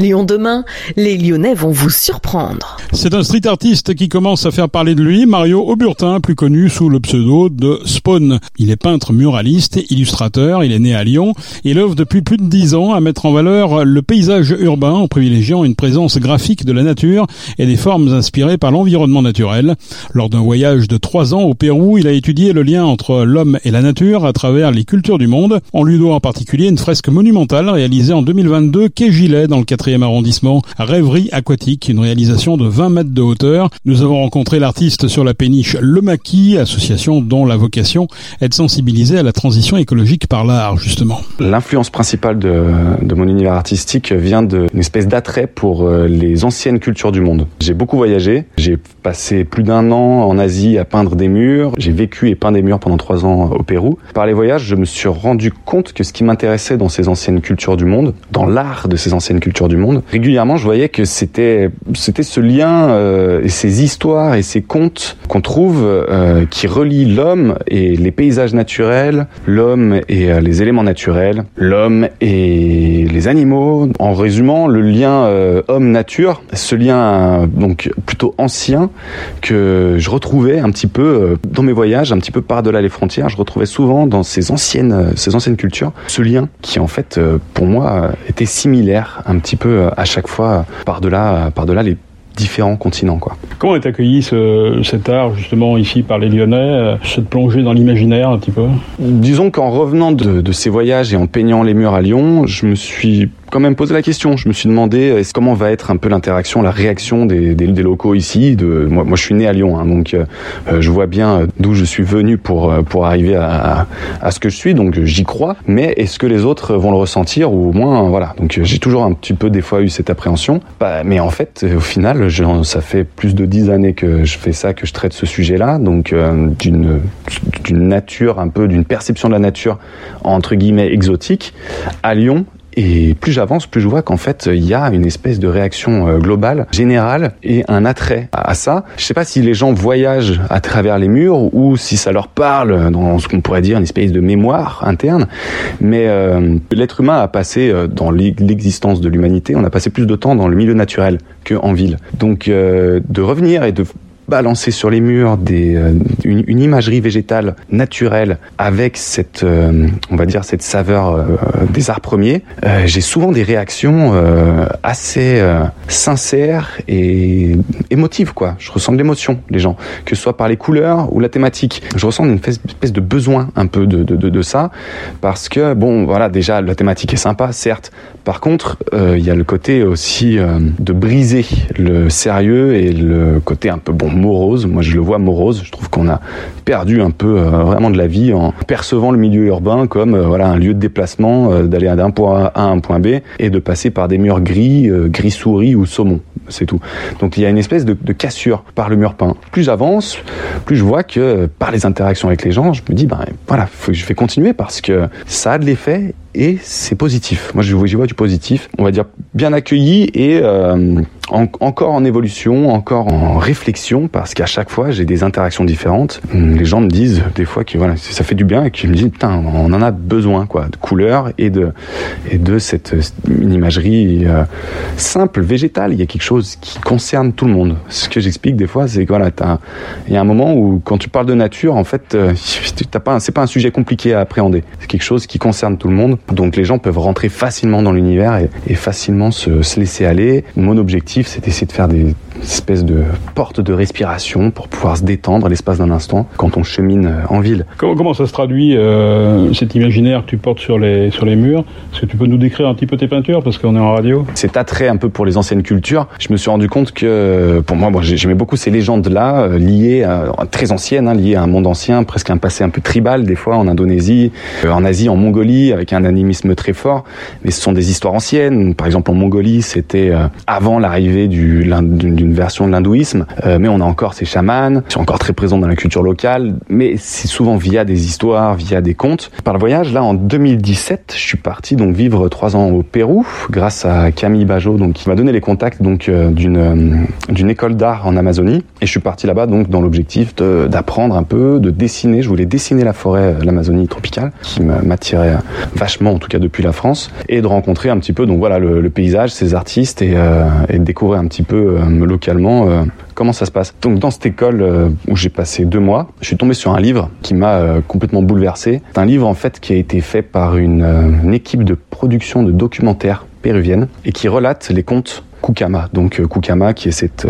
Lyon demain, les Lyonnais vont vous surprendre. C'est un street artiste qui commence à faire parler de lui, Mario Auburtin, plus connu sous le pseudo de Spawn. Il est peintre muraliste, illustrateur, il est né à Lyon. Il œuvre depuis plus de dix ans à mettre en valeur le paysage urbain en privilégiant une présence graphique de la nature et des formes inspirées par l'environnement naturel. Lors d'un voyage de trois ans au Pérou, il a étudié le lien entre l'homme et la nature à travers les cultures du monde. On lui doit en particulier une fresque monumentale réalisée en 2022 quai Gilet dans le 4e arrondissement. Rêverie aquatique, une réalisation de 20 mètres de hauteur. Nous avons rencontré l'artiste sur la péniche Le Maquis, association dont la vocation est de sensibiliser à la transition écologique par l'art, justement. L'influence principale de, de, mon univers artistique vient d'une espèce d'attrait pour euh, les anciennes cultures du monde. J'ai beaucoup voyagé, j'ai passé plus d'un an en Asie à peindre des murs, j'ai vécu et peint des murs pendant trois ans au Pérou. Par les voyages, je me suis rendu compte que ce qui m'intéressait dans ces anciennes cultures du monde, dans l'art de ces anciennes cultures du monde, régulièrement je voyais que c'était c'était ce lien euh, ces histoires et ces contes qu'on trouve euh, qui relient l'homme et les paysages naturels, l'homme et euh, les éléments naturels, l'homme et les animaux. En résumant, le lien homme-nature, ce lien donc plutôt ancien que je retrouvais un petit peu dans mes voyages, un petit peu par-delà les frontières, je retrouvais souvent dans ces anciennes ces anciennes cultures ce lien qui en fait pour moi était similaire un petit peu à chaque fois par-delà par-delà les différents continents. Quoi. Comment est accueilli ce, cet art justement ici par les Lyonnais, euh, cette plongée dans l'imaginaire un petit peu? Disons qu'en revenant de, de, ces voyages et en peignant les murs à Lyon, je me suis quand même posé la question. Je me suis demandé est-ce comment va être un peu l'interaction, la réaction des, des, des, locaux ici. De moi, moi, je suis né à Lyon, hein, donc euh, je vois bien d'où je suis venu pour pour arriver à, à, à, ce que je suis. Donc j'y crois. Mais est-ce que les autres vont le ressentir ou au moins voilà. Donc j'ai toujours un petit peu des fois eu cette appréhension. Bah, mais en fait, au final, je, ça fait plus de dix années que je fais ça, que je traite ce sujet-là. Donc euh, d'une d'une nature un peu d'une perception de la nature entre guillemets exotique à Lyon et plus j'avance, plus je vois qu'en fait, il y a une espèce de réaction globale, générale, et un attrait à ça. Je sais pas si les gens voyagent à travers les murs ou si ça leur parle dans ce qu'on pourrait dire une espèce de mémoire interne. Mais euh, l'être humain a passé dans l'existence de l'humanité, on a passé plus de temps dans le milieu naturel qu'en ville. Donc euh, de revenir et de balancer sur les murs des, euh, une, imagerie végétale naturelle avec cette, euh, on va dire, cette saveur euh, des arts premiers, j'ai souvent des réactions assez sincères et émotives, quoi. Je ressens de l'émotion, les gens, que ce soit par les couleurs ou la thématique. Je ressens une espèce de besoin un peu de, de, de, de ça, parce que, bon, voilà, déjà, la thématique est sympa, certes. Par contre, il y a le côté aussi de briser le sérieux et le côté un peu bon morose. Moi, je le vois morose. Je trouve qu'on a perdu un peu euh, vraiment de la vie en percevant le milieu urbain comme euh, voilà un lieu de déplacement, euh, d'aller d'un point A à un point B et de passer par des murs gris, gris souris ou saumon. C'est tout. Donc il y a une espèce de, cassure par le mur peint. Plus j'avance, plus je vois que par les interactions avec les gens, je me dis ben voilà, je vais continuer parce que ça a de l'effet et c'est positif. Moi, j'y vois, du positif. On va dire bien accueilli et euh, en, encore en évolution, encore en réflexion, parce qu'à chaque fois, j'ai des interactions différentes. Les gens me disent des fois que voilà, ça fait du bien et qu'ils me disent putain, on en a besoin quoi, de couleurs et de et de cette imagerie euh, simple, végétale. Il y a quelque chose qui concerne tout le monde. Ce que j'explique des fois, c'est que voilà, il y a un moment où quand tu parles de nature, en fait, euh, t'as pas, c'est pas un sujet compliqué à appréhender. C'est quelque chose qui concerne tout le monde. Donc les gens peuvent rentrer facilement dans l'univers et, facilement se, laisser aller. Mon objectif, c'est d'essayer de faire des espèces de portes de respiration pour pouvoir se détendre l'espace d'un instant quand on chemine en ville. Comment, comment ça se traduit euh, cet imaginaire que tu portes sur les, sur les murs? Est-ce que tu peux nous décrire un petit peu tes peintures parce qu'on est en radio? Cet attrait un peu pour les anciennes cultures, je me suis rendu compte que pour moi, bon, j'aimais beaucoup ces légendes-là euh, liées, à, très anciennes, hein, liées à un monde ancien, presque un passé un peu tribal des fois en Indonésie, euh, en Asie, en Mongolie, avec un animisme très fort, mais ce sont des histoires anciennes. Par exemple, en Mongolie, c'était euh, avant l'arrivée d'une version de l'hindouisme, mais on a encore ces chamans, qui sont encore très présents dans la culture locale, mais c'est souvent via des histoires, via des contes. Par le voyage, là, en 2017, je suis parti donc vivre trois ans au Pérou, grâce à Camille Bajot, donc qui m'a donné les contacts donc d'une d'une école d'art en Amazonie, et je suis parti là-bas donc dans l'objectif d'apprendre un peu, de dessiner. Je voulais dessiner la forêt, l'Amazonie tropicale, qui m'attirait vachement, en tout cas depuis la France, et de rencontrer un petit peu donc voilà le, paysage, ces artistes, et, découvrir un petit peu localement comment ça se passe. Donc dans cette école euh, où j'ai passé deux mois, je suis tombé sur un livre qui m'a euh, complètement bouleversé. C'est un livre en fait qui a été fait par une, euh, équipe de production de documentaires péruvienne et qui relate les contes Kukama. Donc Kukama qui est cette,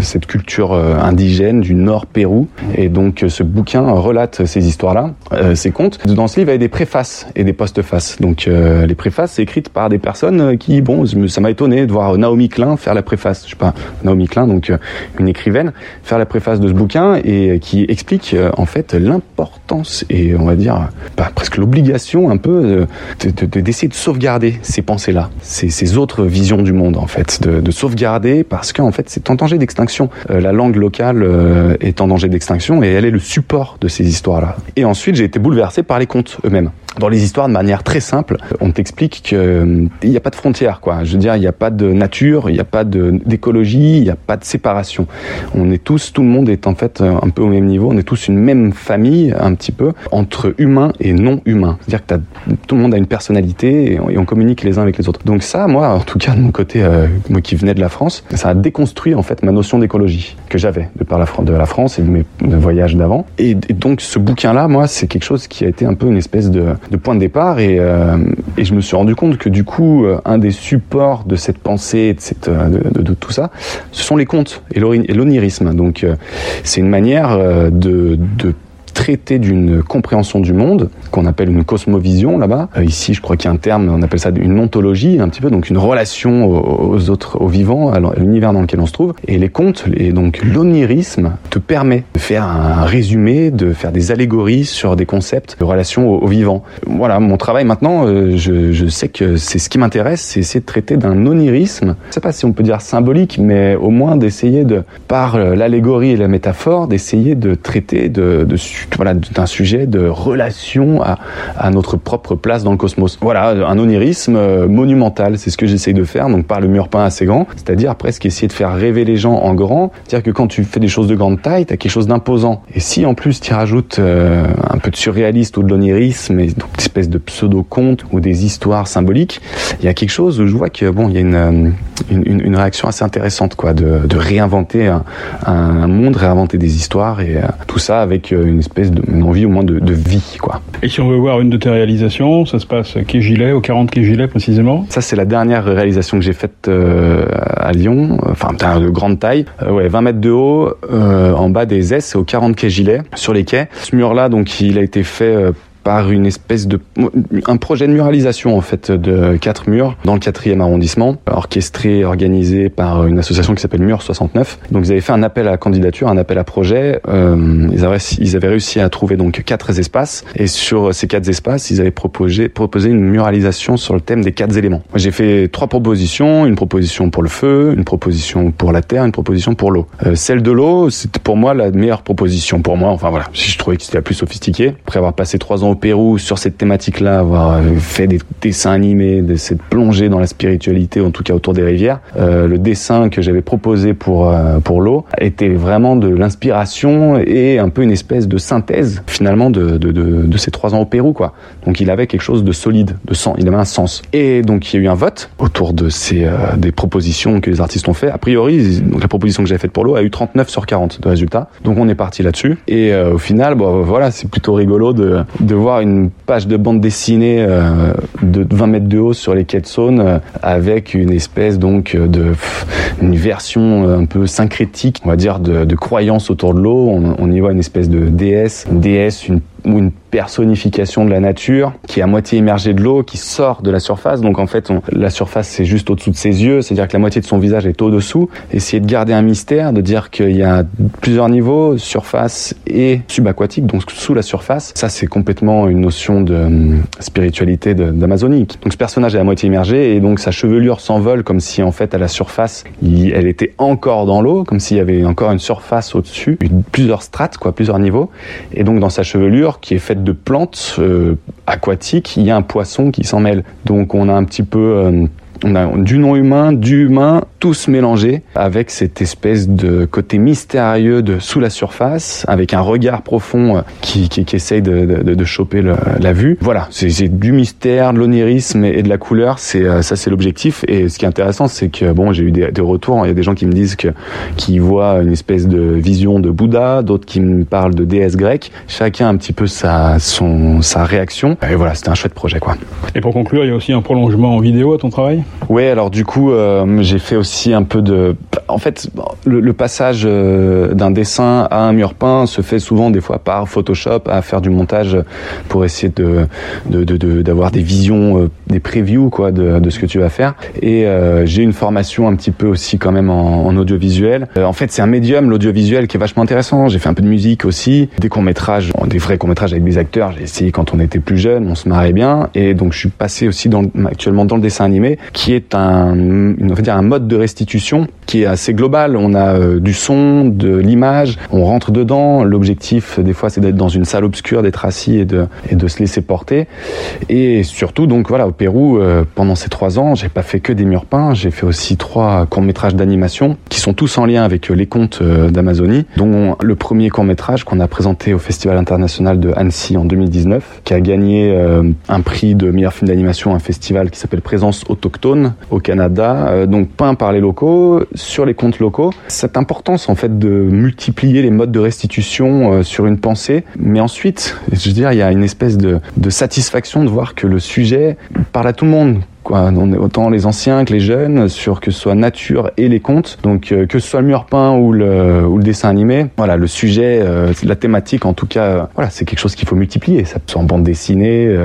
cette culture indigène du nord Pérou. Et donc ce bouquin relate ces histoires-là, ces contes. Dans ce livre, il y a des préfaces et des postfaces. Donc les préfaces, c'est écrites par des personnes qui, bon, ça m'a étonné de voir Naomi Klein faire la préface. Je sais pas, Naomi Klein, donc une écrivaine, faire la préface de ce bouquin et qui explique en fait l'importance et on va dire bah, presque l'obligation un peu d'essayer de, de, sauvegarder ces pensées-là, ces, ces, autres visions du monde en fait, de, de sauvegarder parce qu'en fait c'est en danger d'extinction. Euh, la langue locale euh, est en danger d'extinction et elle est le support de ces histoires-là. Et ensuite j'ai été bouleversé par les contes eux-mêmes dans les histoires de manière très simple. On t'explique qu'il euh, n'y a pas de frontières, quoi. Je veux dire, il n'y a pas de nature, il n'y a pas d'écologie, il n'y a pas de séparation. On est tous, tout le monde est en fait euh, un peu au même niveau. On est tous une même famille, un petit peu, entre humains et non humains. C'est-à-dire que tout le monde a une personnalité et on, communique les uns avec les autres. Donc ça, moi, en tout cas de mon côté, euh, moi qui venais de la France, ça a déconstruit en fait ma notion d'écologie que j'avais de par la, France et de mes voyages d'avant. Et, et donc ce bouquin-là, moi, c'est quelque chose qui a été un peu une espèce de de point de départ et, euh, et, je me suis rendu compte que du coup euh, un des supports de cette pensée euh, de, de, tout ça ce sont les contes et l'onirisme. Donc c'est une manière de traiter d'une compréhension du monde qu'on appelle une cosmovision là-bas. Euh, ici, je crois qu'il y a un terme, on appelle ça une ontologie, un petit peu, donc une relation aux, autres, aux vivants, à l'univers dans lequel on se trouve. Et les contes, et donc l'onirisme, te permet de faire un résumé, de faire des allégories sur des concepts de relation aux, vivants. Voilà, mon travail maintenant, euh, je, sais que c'est ce qui m'intéresse, c'est essayer de traiter d'un onirisme. Je sais pas si on peut dire symbolique, mais au moins d'essayer de, par l'allégorie et la métaphore, d'essayer de traiter de, de voilà, d'un sujet de relation à, notre propre place dans le cosmos. Voilà, un onirisme euh, monumental, c'est ce que j'essaye de faire, donc par le mur peint assez grand, c'est-à-dire presque essayer de faire rêver les gens en grand, c'est-à-dire que quand tu fais des choses de grande taille, tu as quelque chose d'imposant. Et si en plus tu rajoutes euh, un peu de surréaliste ou de l'onirisme, et donc une espèce de pseudo-conte ou des histoires symboliques, il y a quelque chose où je vois que bon, il y a une, euh, une réaction assez intéressante, quoi, de, de réinventer un, un, monde, réinventer des histoires et tout ça avec une espèce une envie au moins de, vie. Quoi. Et si on veut voir une de tes réalisations, ça se passe à Quai-Gilet, au 40 Quai-Gilet précisément? Ça, c'est la dernière réalisation que j'ai faite euh, à Lyon, enfin de grande taille, euh, ouais, 20 mètres de haut, euh, en bas des S, au 40 Quai-Gilet, sur les quais. Ce mur-là, donc, il a été fait par une espèce de un projet de muralisation en fait de quatre murs dans le quatrième arrondissement, orchestré, organisé par une association qui s'appelle Mur 69. Donc ils avaient fait un appel à candidature, un appel à projet. Euh, ils, avaient, ils avaient réussi à trouver donc quatre espaces et sur ces quatre espaces, ils avaient proposé proposé une muralisation sur le thème des quatre éléments. J'ai fait trois propositions, une proposition pour le feu, une proposition pour la terre, une proposition pour l'eau. Euh, celle de l'eau, c'était pour moi la meilleure proposition pour moi. Enfin voilà, si je trouvais que c'était la plus sophistiquée. Après avoir passé trois ans au Pérou sur cette thématique-là, avoir euh, fait des dessins animés, de cette plongée dans la spiritualité, en tout cas autour des rivières. Euh, le dessin que j'avais proposé pour euh, pour l'eau était vraiment de l'inspiration et un peu une espèce de synthèse finalement de, de, de, ces trois ans au Pérou, quoi. Donc il avait quelque chose de solide, de sens, il avait un sens. Et donc il y a eu un vote autour de ces des propositions que les artistes ont fait. A priori, donc la proposition que j'avais faite pour l'eau a eu 39 sur 40 de résultats. Donc on est parti là-dessus. Et au final, bon, voilà, c'est plutôt rigolo de, de une page de bande dessinée euh, de 20 mètres de haut sur les quais de euh, avec une espèce donc de une version un peu syncrétique, on va dire, de, de croyance autour de l'eau. On, on, y voit une espèce de déesse, une déesse, une ou une personnification de la nature qui est à moitié immergée de l'eau, qui sort de la surface. Donc en fait, la surface c'est juste au-dessous de ses yeux, c'est-à-dire que la moitié de son visage est au-dessous. Essayer de garder un mystère, de dire qu'il y a plusieurs niveaux, surface et subaquatique, donc sous la surface. Ça c'est complètement une notion de hum, spiritualité d'Amazonique. Donc ce personnage est à moitié immergé et donc sa chevelure s'envole comme si en fait à la surface, elle était encore dans l'eau, comme s'il y avait encore une surface au-dessus, plusieurs strates, quoi, plusieurs niveaux. Et donc dans sa chevelure, qui est faite de plantes euh, aquatiques, il y a un poisson qui s'en mêle. Donc on a un petit peu euh, on a du non humain, du humain, tous mélangés, avec cette espèce de côté mystérieux de sous la surface, avec un regard profond euh, qui, qui, qui essaye de, de, de choper la vue. Voilà, c'est du mystère, de l'onirisme et de la couleur. C'est euh, ça, c'est l'objectif. Et ce qui est intéressant, c'est que bon, j'ai eu des, des, retours. Il y a des gens qui me disent que qui voient une espèce de vision de Bouddha, d'autres qui me parlent de déesse grecque. Chacun un petit peu sa son sa réaction. Et voilà, c'était un chouette projet, quoi. Et pour conclure, il y a aussi un prolongement en vidéo à ton travail? Ouais, alors du coup, euh, j'ai fait aussi un peu de. En fait, le, le passage euh, d'un dessin à un mur peint se fait souvent des fois par Photoshop à faire du montage pour essayer de d'avoir de, de, des visions, euh, des previews quoi de, de, ce que tu vas faire. Et euh, j'ai une formation un petit peu aussi quand même en, en audiovisuel. Euh, en fait, c'est un médium l'audiovisuel qui est vachement intéressant. J'ai fait un peu de musique aussi, des courts métrages, des vrais courts métrages avec des acteurs. J'ai essayé quand on était plus jeune, on se marrait bien. Et donc je suis passé aussi dans, actuellement dans le dessin animé, qui est un, on va dire un mode de restitution qui est assez global. On a euh, du son, de l'image, on rentre dedans. L'objectif, des fois, c'est d'être dans une salle obscure, d'être assis et de, se laisser porter. Et surtout, donc voilà, au Pérou, euh, pendant ces trois ans, j'ai pas fait que des murs peints. J'ai fait aussi trois courts métrages d'animation qui sont tous en lien avec euh, les contes d'Amazonie, dont le premier court métrage qu'on a présenté au Festival international de Annecy en 2019, qui a gagné un prix de meilleur film d'animation, un festival qui s'appelle Présence autochtone au Canada, donc peint par les locaux sur les contes locaux. Cette importance en fait de multiplier les modes de restitution euh, sur une pensée, mais ensuite, je veux dire, il y a une espèce de satisfaction de voir que le sujet parle à tout le monde, On est autant les anciens que les jeunes sur que ce soit nature et les contes. Donc euh, que ce soit le mur peint ou le, dessin animé, voilà, le sujet, euh, la thématique en tout cas, euh, voilà, c'est quelque chose qu'il faut multiplier. Ça peut être en bande dessinée,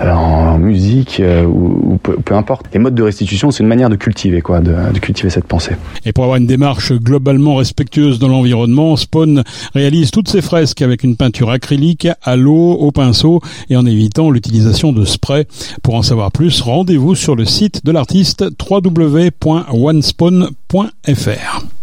en musique ou, peu, importe. Les modes de restitution, c'est une manière de cultiver quoi, de, cultiver cette pensée. Et pour avoir une démarche globalement respectueuse de l'environnement, Spawn réalise toutes ses fresques avec une peinture acrylique à l'eau, au pinceau et en évitant l'utilisation de spray. Pour en savoir plus, sur le site de l'artiste www.onespawn.fr.